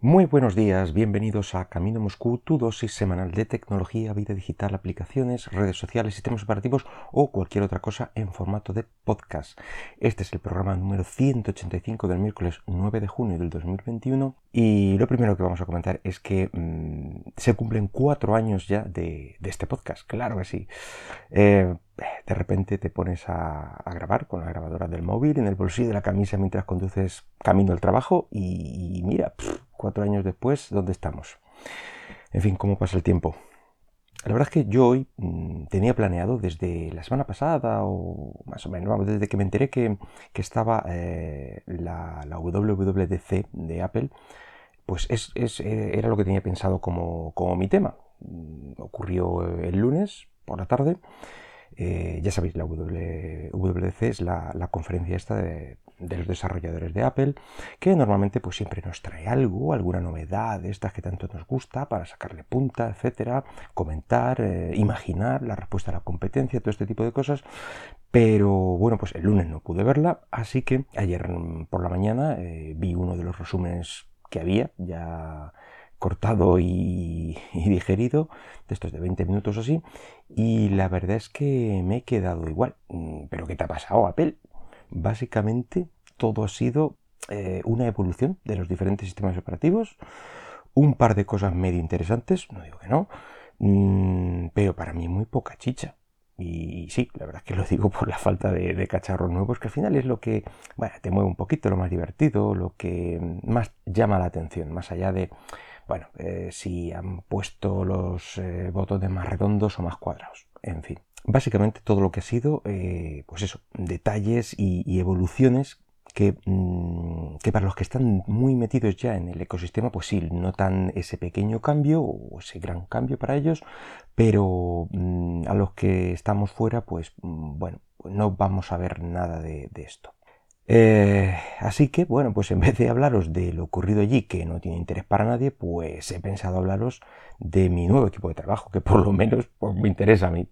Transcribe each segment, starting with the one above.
Muy buenos días, bienvenidos a Camino Moscú, tu dosis semanal de tecnología, vida digital, aplicaciones, redes sociales, sistemas operativos o cualquier otra cosa en formato de podcast. Este es el programa número 185 del miércoles 9 de junio del 2021 y lo primero que vamos a comentar es que mmm, se cumplen cuatro años ya de, este podcast, claro que sí. Eh, de repente te pones a, grabar con la grabadora del móvil en el bolsillo de la camisa mientras conduces camino al trabajo y, y mira, cuatro años después, ¿dónde estamos? En fin, ¿cómo pasa el tiempo? La verdad es que yo hoy mmm, tenía planeado desde la semana pasada o más o menos, desde que me enteré que, que estaba eh, la, la, WWDC de Apple, pues es, es, eh, era lo que tenía pensado como, como mi tema. Mm, ocurrió el lunes por la tarde. Eh, ya sabéis, la WWDC es la, conferencia esta de, los desarrolladores de Apple, que normalmente pues siempre nos trae algo, alguna novedad de que tanto nos gusta para sacarle punta, etcétera, comentar, eh, imaginar la respuesta a la competencia, todo este tipo de cosas. Pero bueno, pues el lunes no pude verla, así que ayer por la mañana eh, vi uno de los resúmenes que había ya cortado y, digerido, de estos de 20 minutos o así, y la verdad es que me he quedado igual. Mm, ¿Pero qué te ha pasado, Apple? Básicamente todo ha sido eh, una evolución de los diferentes sistemas operativos, un par de cosas medio interesantes, no digo que no, mmm, pero para mí muy poca chicha. Y sí, la verdad es que lo digo por la falta de, cacharros nuevos, que al final es lo que bueno, te mueve un poquito, lo más divertido, lo que más llama la atención, más allá de, bueno, eh, si han puesto los eh, botones más redondos o más cuadrados, en fin. Básicamente todo lo que ha sido, eh, pues eso, detalles y evoluciones que, mmm, que, para los que están muy metidos ya en el ecosistema, pues sí, notan ese pequeño cambio o ese gran cambio para ellos, pero mmm, a los que estamos fuera, pues mmm, bueno, no vamos a ver nada de, de esto. Eh, así que, bueno, pues en vez de hablaros de lo ocurrido allí, que no tiene interés para nadie, pues he pensado hablaros de mi nuevo equipo de trabajo, que por lo menos pues, me interesa a mí.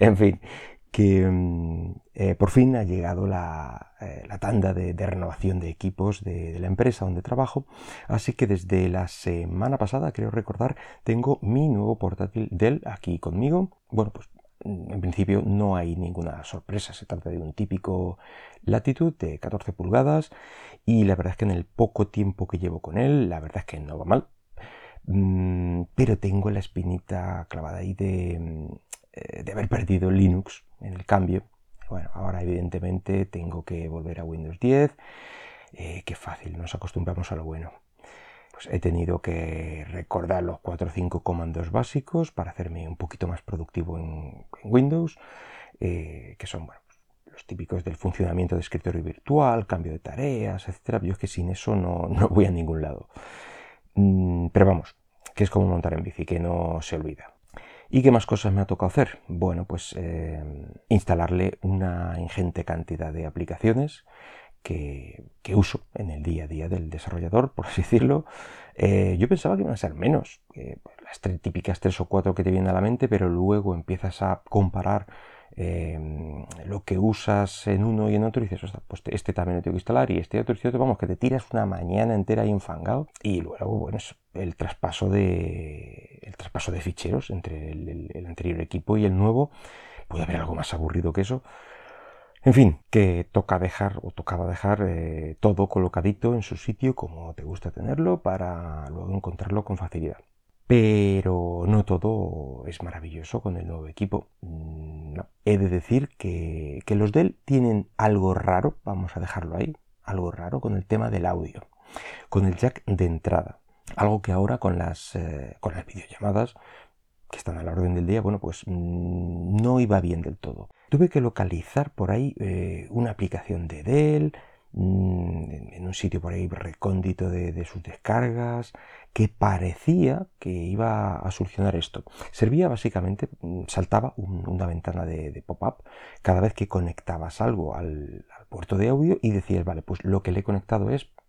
En fin, que mm, eh, por fin ha llegado la, eh, la tanda de, renovación de equipos de, la empresa donde trabajo, así que desde la semana pasada, creo recordar, tengo mi nuevo portátil Dell aquí conmigo. Bueno, pues en principio no hay ninguna sorpresa, se trata de un típico Latitude de 14 pulgadas y la verdad es que en el poco tiempo que llevo con él, la verdad es que no va mal, mm, pero tengo la espinita clavada ahí de, eh, de haber perdido Linux en el cambio. Bueno, ahora evidentemente tengo que volver a Windows 10, eh, qué fácil, nos acostumbramos a lo bueno pues he tenido que recordar los 4 o 5 comandos básicos para hacerme un poquito más productivo en, Windows, eh, que son bueno, los típicos del funcionamiento de escritorio virtual, cambio de tareas, etc. Yo es que sin eso no, no voy a ningún lado. Mm, pero vamos, que es como montar en bici, que no se olvida. ¿Y qué más cosas me ha tocado hacer? Bueno, pues eh, instalarle una ingente cantidad de aplicaciones que, que, uso en el día a día del desarrollador, por así decirlo. Eh, yo pensaba que iban a ser menos, las tres, típicas tres o cuatro que te vienen a la mente, pero luego empiezas a comparar eh, lo que usas en uno y en otro y dices, pues este también lo tengo que instalar y este otro y este otro, vamos, que te tiras una mañana entera ahí enfangado y luego, bueno, es el traspaso de, el traspaso de ficheros entre el anterior equipo y el nuevo. Puede haber algo más aburrido que eso. En fin, que toca dejar o tocaba dejar eh, todo colocadito en su sitio como te gusta tenerlo para luego encontrarlo con facilidad. Pero no todo es maravilloso con el nuevo equipo. Mm, no. He de decir que, que los Dell tienen algo raro, vamos a dejarlo ahí, algo raro con el tema del audio, con el jack de entrada. Algo que ahora con las, eh, con las videollamadas que están a la orden del día, bueno, pues mmm, no iba bien del todo. Tuve que localizar por ahí eh, una aplicación de Dell, mmm, en un sitio por ahí recóndito de, sus descargas, que parecía que iba a solucionar esto. Servía básicamente, mm, saltaba un, una ventana de, pop-up cada vez que conectabas algo al, al puerto de audio y decías, vale, pues lo que le he conectado es Mm,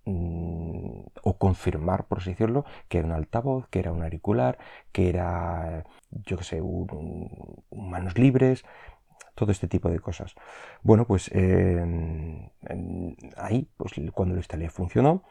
confirmar, por así decirlo, que era un altavoz, que era un auricular, que era, yo que sé, un manos libres, todo este tipo de cosas. Bueno, pues eh, ahí, pues cuando lo instalé funcionó,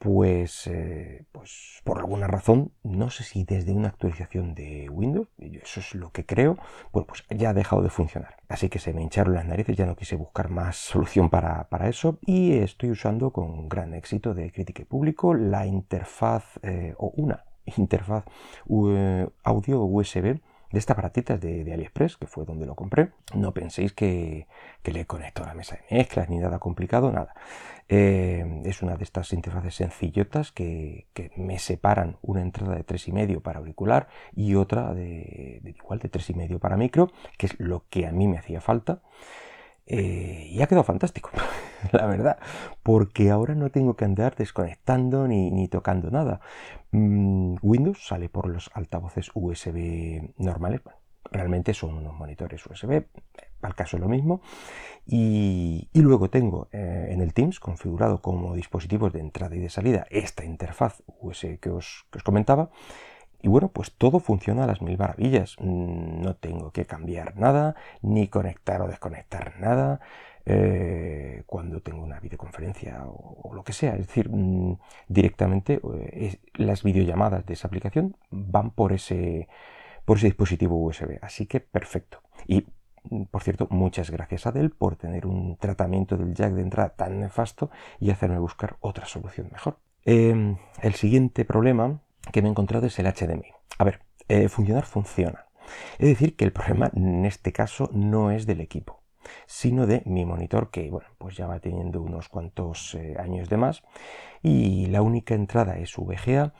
pues, eh, pues alguna razón, no sé si desde una actualización de Windows, eso es lo que creo, bueno, pues ya ha dejado de funcionar. Así que se me hincharon las narices, ya no quise buscar más solución para, eso y estoy usando con gran éxito de crítica y público la interfaz eh, o una interfaz audio USB de esta baratita de, de, AliExpress, que fue donde lo compré. No penséis que, le conecto a la mesa de mezclas ni nada complicado, nada. Eh, es una de estas interfaces sencillotas que, me separan una entrada de 3,5 para auricular y otra de, de igual de 3,5 para micro, que es lo que a mí me hacía falta. Eh, y ha quedado fantástico, la verdad, porque ahora no tengo que andar desconectando ni, tocando nada. Mm, Windows sale por los altavoces USB normales, realmente son unos monitores USB, al caso es lo mismo, y, luego tengo eh, en el Teams configurado como dispositivos de entrada y de salida esta interfaz USB que os comentaba, y bueno, pues todo funciona a las mil maravillas. Mm, no tengo que cambiar nada, ni conectar o desconectar nada eh, cuando tengo una videoconferencia o, lo que sea. Es decir, mm, directamente eh, las videollamadas de esa aplicación van por ese, por ese dispositivo USB. Así que perfecto. Y mm, por cierto, muchas gracias a Dell por tener un tratamiento del jack de entrada tan nefasto y hacerme buscar otra solución mejor. Em, el siguiente problema que me he encontrado es el HDMI. A ver, eh, funcionar funciona. Es decir, que el problema en este caso no es del equipo, sino de mi monitor que, bueno, pues ya va teniendo unos cuantos eh, años de más y la única entrada es VGA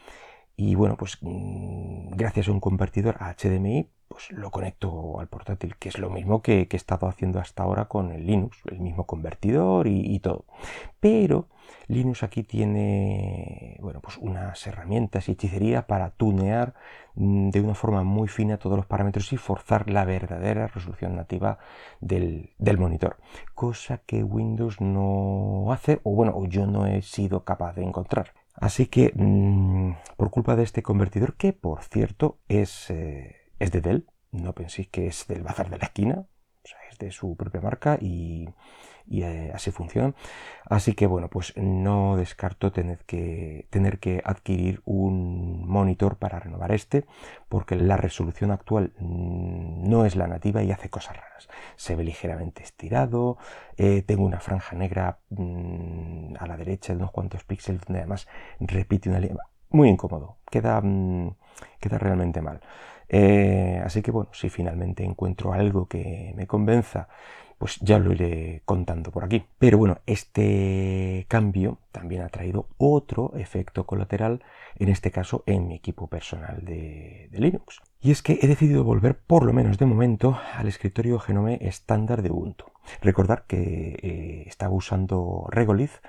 y bueno, pues mm, gracias a un convertidor a HDMI pues lo conecto al portátil, que es lo mismo que, he estado haciendo hasta ahora con el Linux, el mismo convertidor y, todo. Pero Linux aquí tiene, bueno, pues unas herramientas y hechicería para tunear mm, de una forma muy fina todos los parámetros y forzar la verdadera resolución nativa del, monitor. Cosa que Windows no hace, o bueno, yo no he sido capaz de encontrar. Así que, mm, por culpa de este convertidor, que por cierto es... Eh, es de Dell, no penséis que es del bazar de la esquina, es de su propia marca y, eh, así funciona. Así que bueno, pues no descarto tener que, tener que adquirir un monitor para renovar este, porque la resolución actual mm, no es la nativa y hace cosas raras. Se ve ligeramente estirado, eh, tengo una franja negra mm, a la derecha de unos cuantos píxeles donde además repite una línea. Muy incómodo, queda, mm, queda realmente mal. Eh, así que bueno, si finalmente encuentro algo que me convenza, pues ya lo iré contando por aquí. Pero bueno, este cambio también ha traído otro efecto colateral, en este caso en mi equipo personal de, Linux. Y es que he decidido volver, por lo menos de momento, al escritorio Genome estándar de Ubuntu. Recordar que eh, estaba usando Regolith,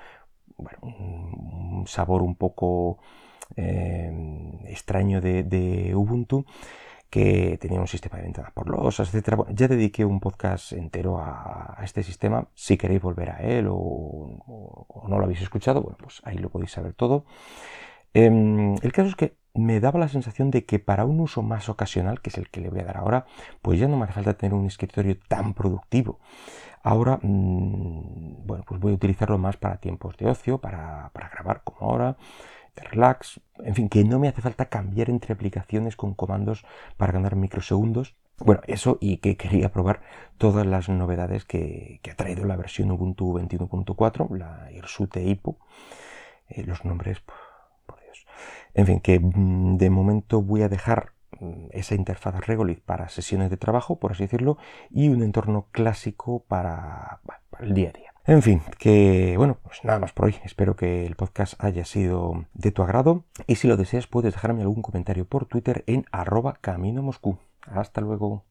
bueno, un, sabor un poco eh, extraño de Ubuntu que tenía un sistema de ventanas por losas, etc. Ya dediqué un podcast entero a, este sistema. Si queréis volver a él o, no lo habéis escuchado, bueno, pues ahí lo podéis saber todo. Em, el caso es que me daba la sensación de que para un uso más ocasional, que es el que le voy a dar ahora, pues ya no me hace falta tener un escritorio tan productivo. Ahora, mm, bueno, pues voy a utilizarlo más para tiempos de ocio, para, para grabar como ahora, relax, en fin, que no me hace falta cambiar entre aplicaciones con comandos para ganar microsegundos. Bueno, eso y que quería probar todas las novedades que, ha traído la versión Ubuntu 21.4, la Irsute IPO. Eh, los nombres, por Dios. En fin, que mm, de momento voy a dejar mm, esa interfaz Regolith para sesiones de trabajo, por así decirlo, y un entorno clásico para el día a día. En fin, que bueno, pues nada más por hoy. Espero que el podcast haya sido de tu agrado y si lo deseas puedes dejarme algún comentario por Twitter en arroba camino moscú. Hasta luego.